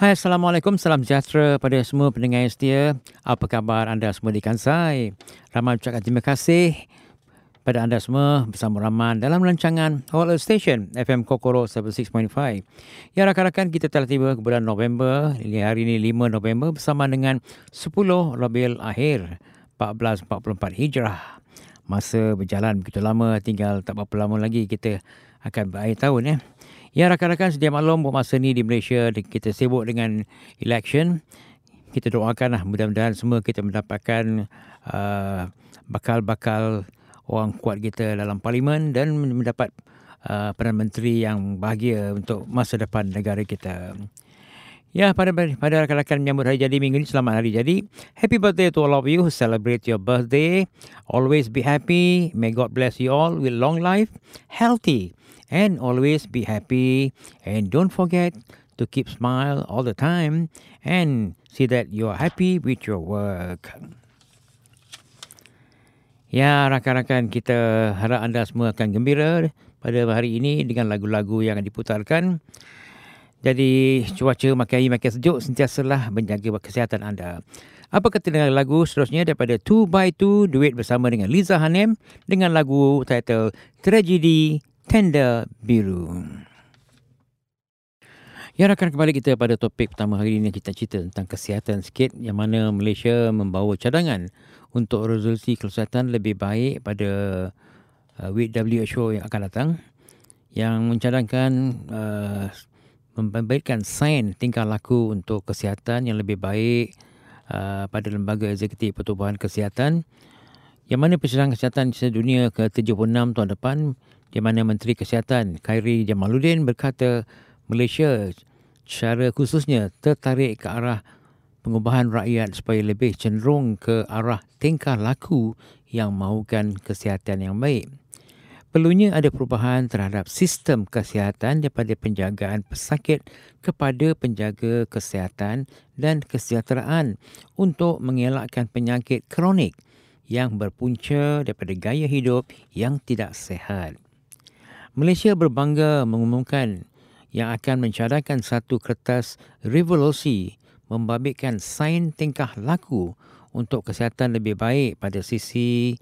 Hai, Assalamualaikum. Salam sejahtera pada semua pendengar yang setia. Apa khabar anda semua di Kansai? Ramai ucapkan terima kasih pada anda semua bersama Rahman dalam rancangan All Station FM Kokoro 76.5. Ya rakan-rakan kita telah tiba ke bulan November. Hari ini 5 November bersama dengan 10 Rabiul Akhir 1444 Hijrah. Masa berjalan begitu lama tinggal tak berapa lama lagi kita akan berakhir tahun ya. Ya rakan-rakan sedia maklum buat masa ni di Malaysia kita sibuk dengan election. Kita doakanlah mudah-mudahan semua kita mendapatkan uh, bakal-bakal orang kuat kita dalam parlimen dan mendapat uh, Perdana Menteri yang bahagia untuk masa depan negara kita. Ya, pada pada rakan-rakan menyambut hari jadi minggu ini, selamat hari jadi. Happy birthday to all of you who celebrate your birthday. Always be happy. May God bless you all with long life, healthy, and always be happy. And don't forget to keep smile all the time and see that you're happy with your work. Ya, rakan-rakan kita harap anda semua akan gembira pada hari ini dengan lagu-lagu yang diputarkan. Jadi cuaca makin makin sejuk sentiasalah menjaga kesihatan anda. Apa kata dengan lagu seterusnya daripada 2 by 2 duet bersama dengan Liza Hanem dengan lagu title Tragedy Tender Biru. Ya rakan kembali kita pada topik pertama hari ini. Kita cerita tentang kesihatan sikit yang mana Malaysia membawa cadangan untuk resolusi kesihatan lebih baik pada uh, WHO yang akan datang. Yang mencadangkan uh, membaikkan sains tingkah laku untuk kesihatan yang lebih baik uh, pada lembaga eksekutif pertubuhan kesihatan. Yang mana persidangan kesihatan sedunia ke-76 tahun depan di mana Menteri Kesihatan Khairi Jamaluddin berkata Malaysia secara khususnya tertarik ke arah pengubahan rakyat supaya lebih cenderung ke arah tingkah laku yang mahukan kesihatan yang baik. Perlunya ada perubahan terhadap sistem kesihatan daripada penjagaan pesakit kepada penjaga kesihatan dan kesejahteraan untuk mengelakkan penyakit kronik yang berpunca daripada gaya hidup yang tidak sehat. Malaysia berbangga mengumumkan yang akan mencadangkan satu kertas revolusi membabitkan sains tingkah laku untuk kesihatan lebih baik pada sisi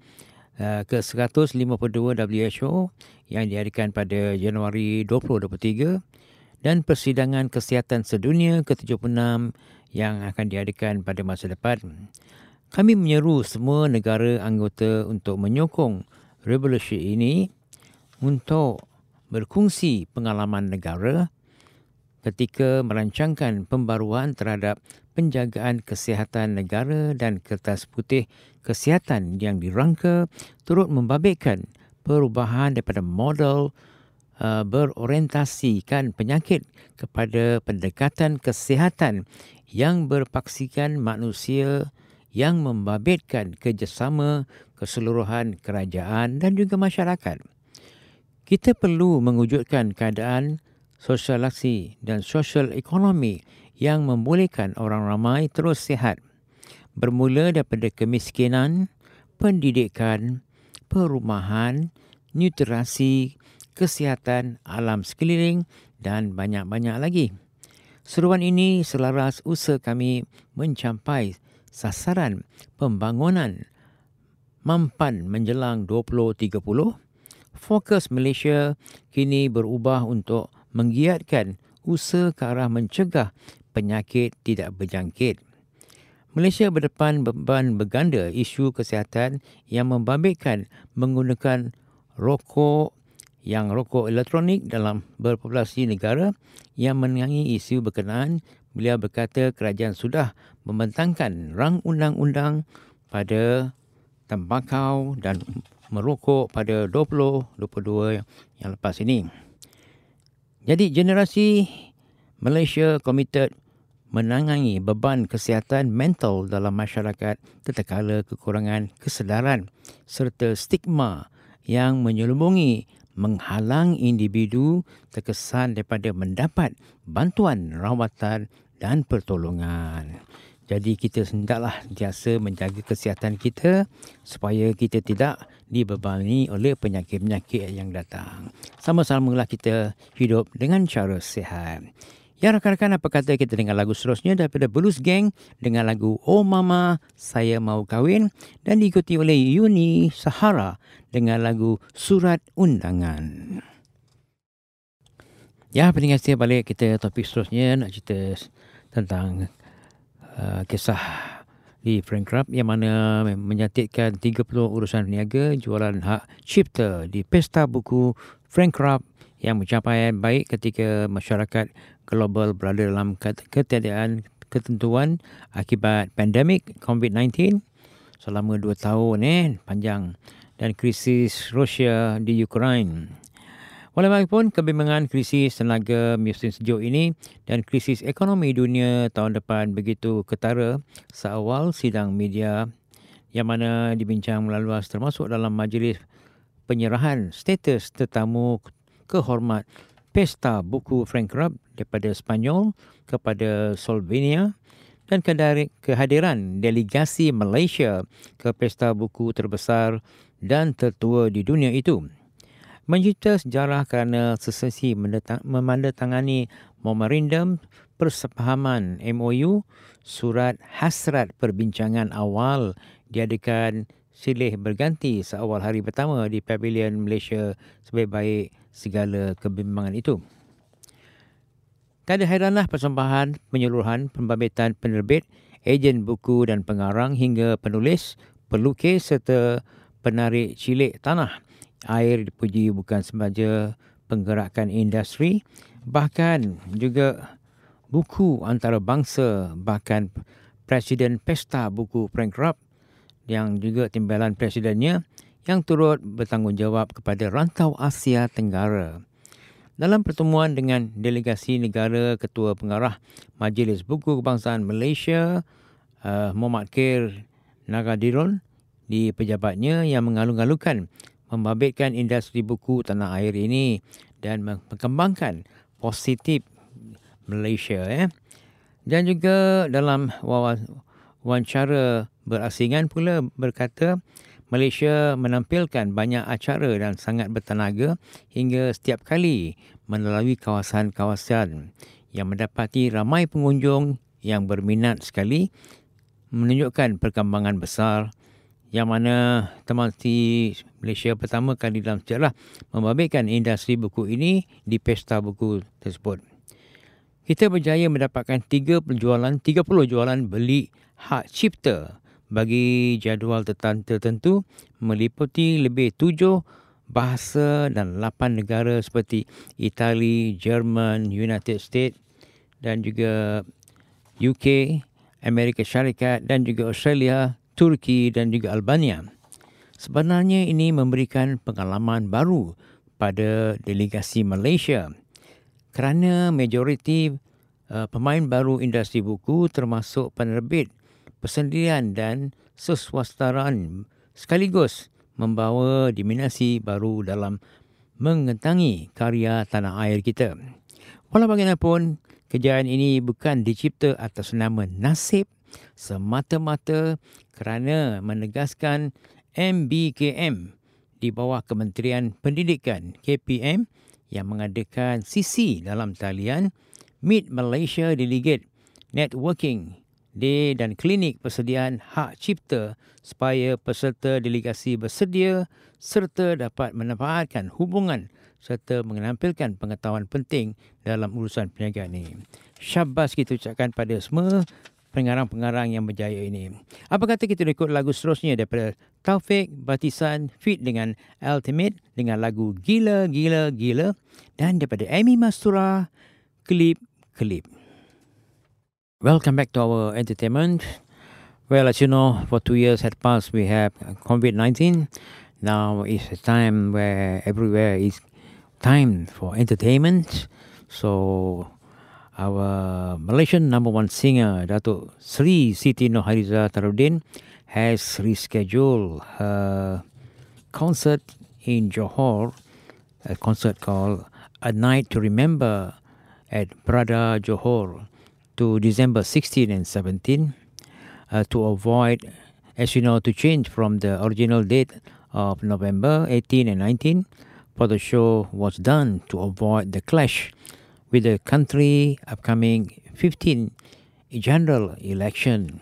Uh, ke-152 WHO yang diadakan pada Januari 2023 dan persidangan kesihatan sedunia ke-76 yang akan diadakan pada masa depan. Kami menyeru semua negara anggota untuk menyokong revolusi ini untuk berkongsi pengalaman negara ketika merancangkan pembaruan terhadap penjagaan kesihatan negara dan kertas putih kesihatan yang dirangka turut membabitkan perubahan daripada model uh, berorientasikan penyakit kepada pendekatan kesihatan yang berpaksikan manusia yang membabitkan kerjasama keseluruhan kerajaan dan juga masyarakat. Kita perlu mewujudkan keadaan sosialisasi dan sosial ekonomi yang membolehkan orang ramai terus sihat bermula daripada kemiskinan, pendidikan, perumahan, nutrisi, kesihatan alam sekeliling dan banyak-banyak lagi. Seruan ini selaras usaha kami mencapai sasaran pembangunan mampan menjelang 2030. Fokus Malaysia kini berubah untuk menggiatkan usaha ke arah mencegah penyakit tidak berjangkit. Malaysia berdepan beban berganda isu kesihatan yang membabitkan menggunakan rokok yang rokok elektronik dalam berpopulasi negara yang menangi isu berkenaan. Beliau berkata kerajaan sudah membentangkan rang undang-undang pada tembakau dan merokok pada 2022 yang lepas ini. Jadi generasi Malaysia komited menangani beban kesihatan mental dalam masyarakat ketika kekurangan kesedaran serta stigma yang menyelubungi menghalang individu terkesan daripada mendapat bantuan rawatan dan pertolongan. Jadi kita hendaklah biasa menjaga kesihatan kita supaya kita tidak dibebani oleh penyakit-penyakit yang datang. Sama-samalah kita hidup dengan cara sihat. Ya rakan-rakan apa kata kita dengar lagu seterusnya daripada Blues Gang dengan lagu Oh Mama Saya Mau Kawin dan diikuti oleh Yuni Sahara dengan lagu Surat Undangan. Ya, pendengar setia balik kita topik seterusnya nak cerita tentang uh, kisah di Frank yang mana menyatitkan 30 urusan niaga jualan hak cipta di Pesta Buku Frank yang mencapai baik ketika masyarakat global berada dalam ketiadaan ketentuan akibat pandemik COVID-19 selama dua tahun eh panjang dan krisis Rusia di Ukraine. Walaupun kebimbangan krisis tenaga musim sejuk ini dan krisis ekonomi dunia tahun depan begitu ketara seawal sidang media yang mana dibincang melalui termasuk dalam majlis penyerahan status tetamu kehormat Pesta Buku Frank Rubb daripada Spanyol kepada Slovenia dan kehadiran delegasi Malaysia ke Pesta Buku terbesar dan tertua di dunia itu mencipta sejarah kerana sesesi memandatangani memorandum persepahaman MOU surat hasrat perbincangan awal diadakan silih berganti seawal hari pertama di Pavilion Malaysia sebaik-baik segala kebimbangan itu. Tiada heranlah persembahan penyeluruhan pembabitan penerbit, ejen buku dan pengarang hingga penulis, pelukis serta penarik cilik tanah air dipuji bukan semasa penggerakan industri bahkan juga buku antarabangsa bahkan Presiden Pesta Buku Frank Rupp yang juga timbalan presidennya yang turut bertanggungjawab kepada rantau Asia Tenggara. Dalam pertemuan dengan delegasi negara Ketua Pengarah Majlis Buku Kebangsaan Malaysia, uh, Muhammad Khair Nagadirun di pejabatnya yang mengalung-alungkan membabitkan industri buku tanah air ini dan mengembangkan positif Malaysia eh. Dan juga dalam wawancara berasingan pula berkata Malaysia menampilkan banyak acara dan sangat bertenaga hingga setiap kali melalui kawasan-kawasan yang mendapati ramai pengunjung yang berminat sekali menunjukkan perkembangan besar yang mana temati Malaysia pertama kali dalam sejarah membabitkan industri buku ini di pesta buku tersebut. Kita berjaya mendapatkan 3 penjualan, 30 jualan beli hak cipta bagi jadual tertentu meliputi lebih 7 bahasa dan 8 negara seperti Itali, Jerman, United States dan juga UK, Amerika Syarikat dan juga Australia, Turki dan juga Albania. Sebenarnya ini memberikan pengalaman baru pada delegasi Malaysia kerana majoriti uh, pemain baru industri buku termasuk penerbit, persendirian dan seswastaraan sekaligus membawa diminasi baru dalam mengentangi karya tanah air kita. Walau bagaimanapun, kejayaan ini bukan dicipta atas nama nasib semata-mata kerana menegaskan MBKM di bawah Kementerian Pendidikan KPM yang mengadakan sisi dalam talian Meet Malaysia Delegate Networking Day dan klinik persediaan hak cipta supaya peserta delegasi bersedia serta dapat memanfaatkan hubungan serta menampilkan pengetahuan penting dalam urusan perniagaan ini. Syabas kita ucapkan pada semua pengarang-pengarang yang berjaya ini. Apa kata kita ikut lagu seterusnya daripada Taufik Batisan fit dengan Ultimate dengan lagu Gila Gila Gila dan daripada Amy Mastura Klip Klip. Welcome back to our entertainment. Well, as you know, for two years had passed, we have COVID-19. Now is a time where everywhere is time for entertainment. So our Malaysian number one singer, Datuk Sri Siti Nohariza Tarudin, has rescheduled her concert in Johor, a concert called A Night to Remember at Prada Johor to December 16 and 17 uh, to avoid, as you know, to change from the original date of November 18 and 19 for the show was done to avoid the clash with the country upcoming 15 general election.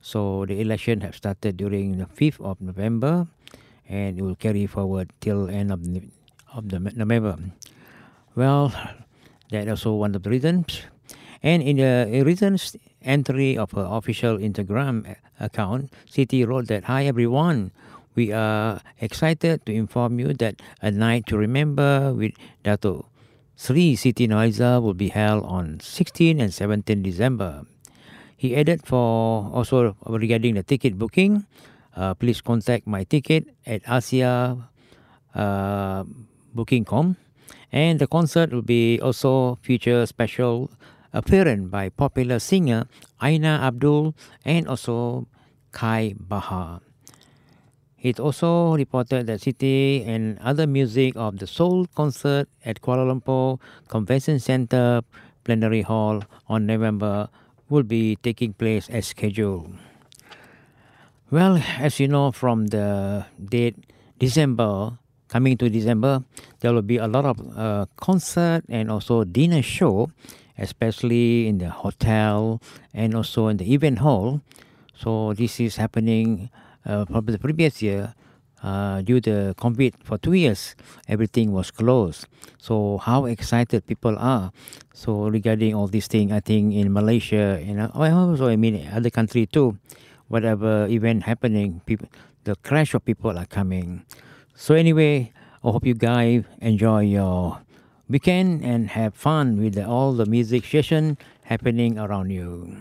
So the election have started during the 5th of November and it will carry forward till end of of the November. Well, that also one of the reasons. And in the recent entry of her official Instagram account, Siti wrote that, Hi everyone, we are excited to inform you that a night to remember with Dato Sri Siti Noiza will be held on 16 and 17 December. He added for also regarding the ticket booking, uh, please contact my ticket at Asia uh, Booking.com. And the concert will be also feature special appearance by popular singer Aina Abdul and also Kai Bahar. It also reported that City and other music of the Soul concert at Kuala Lumpur Convention Centre Plenary Hall on November will be taking place as scheduled. Well, as you know from the date December, coming to December, there will be a lot of uh, concert and also dinner show, especially in the hotel and also in the event hall. So this is happening uh, probably the previous year, uh, due to COVID for two years, everything was closed. So how excited people are. So regarding all these things, I think in Malaysia and uh, also I mean other country too, whatever event happening, people, the crash of people are coming. So anyway, I hope you guys enjoy your weekend and have fun with all the music session happening around you.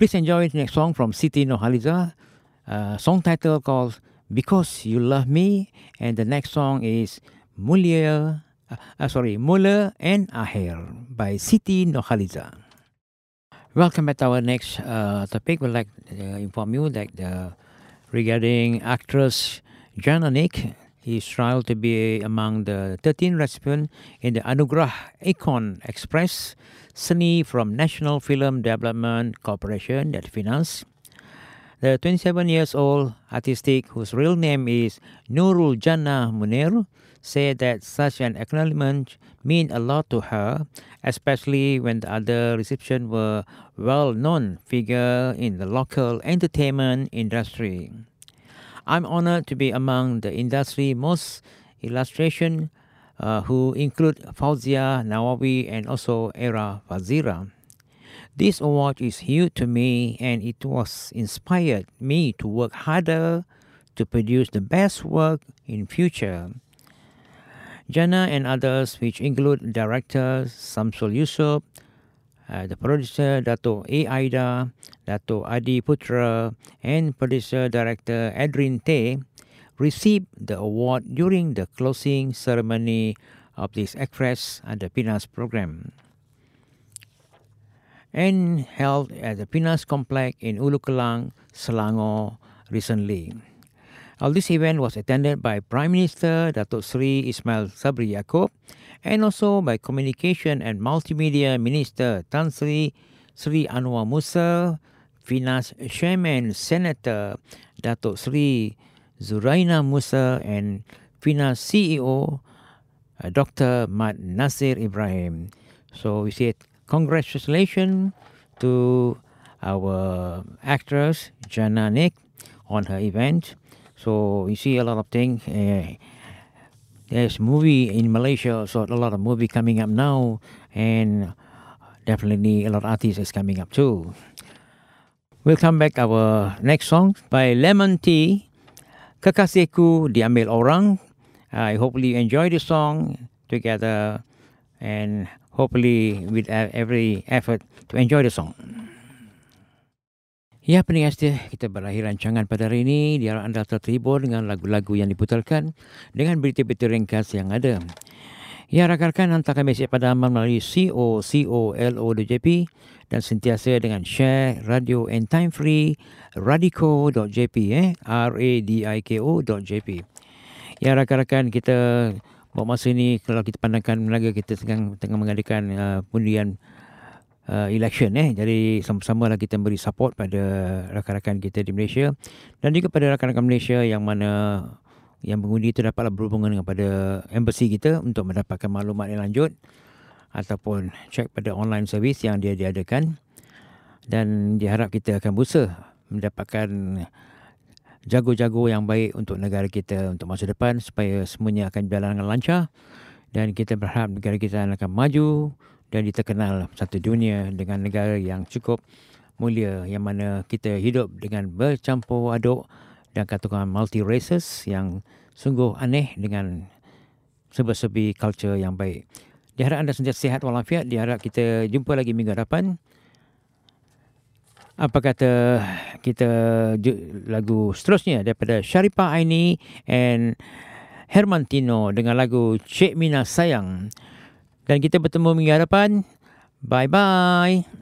Please enjoy the next song from Siti Nohaliza. Uh, song title called Because You Love Me. And the next song is Mulia, uh, uh, sorry, Mula and Aher by Siti Nohaliza. Welcome back to our next uh, topic. We'd like to inform you that uh, regarding actress Jana Nick, is tried to be among the 13 recipients in the Anugrah Icon Express Seni from National Film Development Corporation that finance. The 27 years old artistic, whose real name is Nurul Jannah Munir, said that such an acknowledgement meant a lot to her, especially when the other recipients were well-known figures in the local entertainment industry. I'm honored to be among the industry most illustration uh, who include Fauzia Nawawi and also Era Fazira. This award is huge to me and it was inspired me to work harder to produce the best work in future. Jana and others, which include director Samsul Yusuf, uh, the producer Dato A. Aida, Dato Adi Putra, and producer director Adrin Tay, received the award during the closing ceremony of this Express and the Pinas program. And held at the Pinas complex in Ulukalang, Selangor recently. All this event was attended by Prime Minister Datuk Sri Ismail Sabri Yaakob and also by Communication and Multimedia Minister Tan Sri Sri Anwar Musa, Finance Chairman Senator Datuk Sri Zuraina Musa and FINA CEO uh, Dr. Mat Nasir Ibrahim. So we say congratulations to our actress Jana Nick on her event. So you see a lot of things. Uh, there's movie in Malaysia, so a lot of movie coming up now, and definitely a lot of artists is coming up too. We'll come back our next song by Lemon Tea Kekasihku Diambil Orang. I hopefully you enjoy the song together and hopefully with every effort to enjoy the song. Ya pendengar setia, kita berakhir rancangan pada hari ini. Diharap anda terhibur dengan lagu-lagu yang diputarkan dengan berita-berita ringkas yang ada. Ya rakan-rakan hantarkan mesej pada amal melalui co.co.lo.jp dan sentiasa dengan share radio and time free radiko.jp eh? R a d i k o.jp ya rakan-rakan kita buat masa ini kalau kita pandangkan menaga kita sedang tengah mengadakan uh, pundian uh, election eh? Jadi sama-sama lah kita beri support pada rakan-rakan kita di Malaysia dan juga pada rakan-rakan Malaysia yang mana yang mengundi itu dapatlah berhubungan dengan pada embassy kita untuk mendapatkan maklumat yang lanjut ataupun cek pada online service yang dia diadakan. Dan diharap kita akan berusaha mendapatkan jago-jago yang baik untuk negara kita untuk masa depan supaya semuanya akan berjalan dengan lancar. Dan kita berharap negara kita akan maju dan diterkenal satu dunia dengan negara yang cukup mulia yang mana kita hidup dengan bercampur aduk dan katakan multi races yang sungguh aneh dengan serba-serbi culture yang baik. Diharap anda sentiasa sihat walafiat. Diharap kita jumpa lagi minggu depan. Apa kata kita lagu seterusnya daripada Sharifah Aini and Hermantino dengan lagu Cik Mina Sayang. Dan kita bertemu minggu depan. Bye-bye.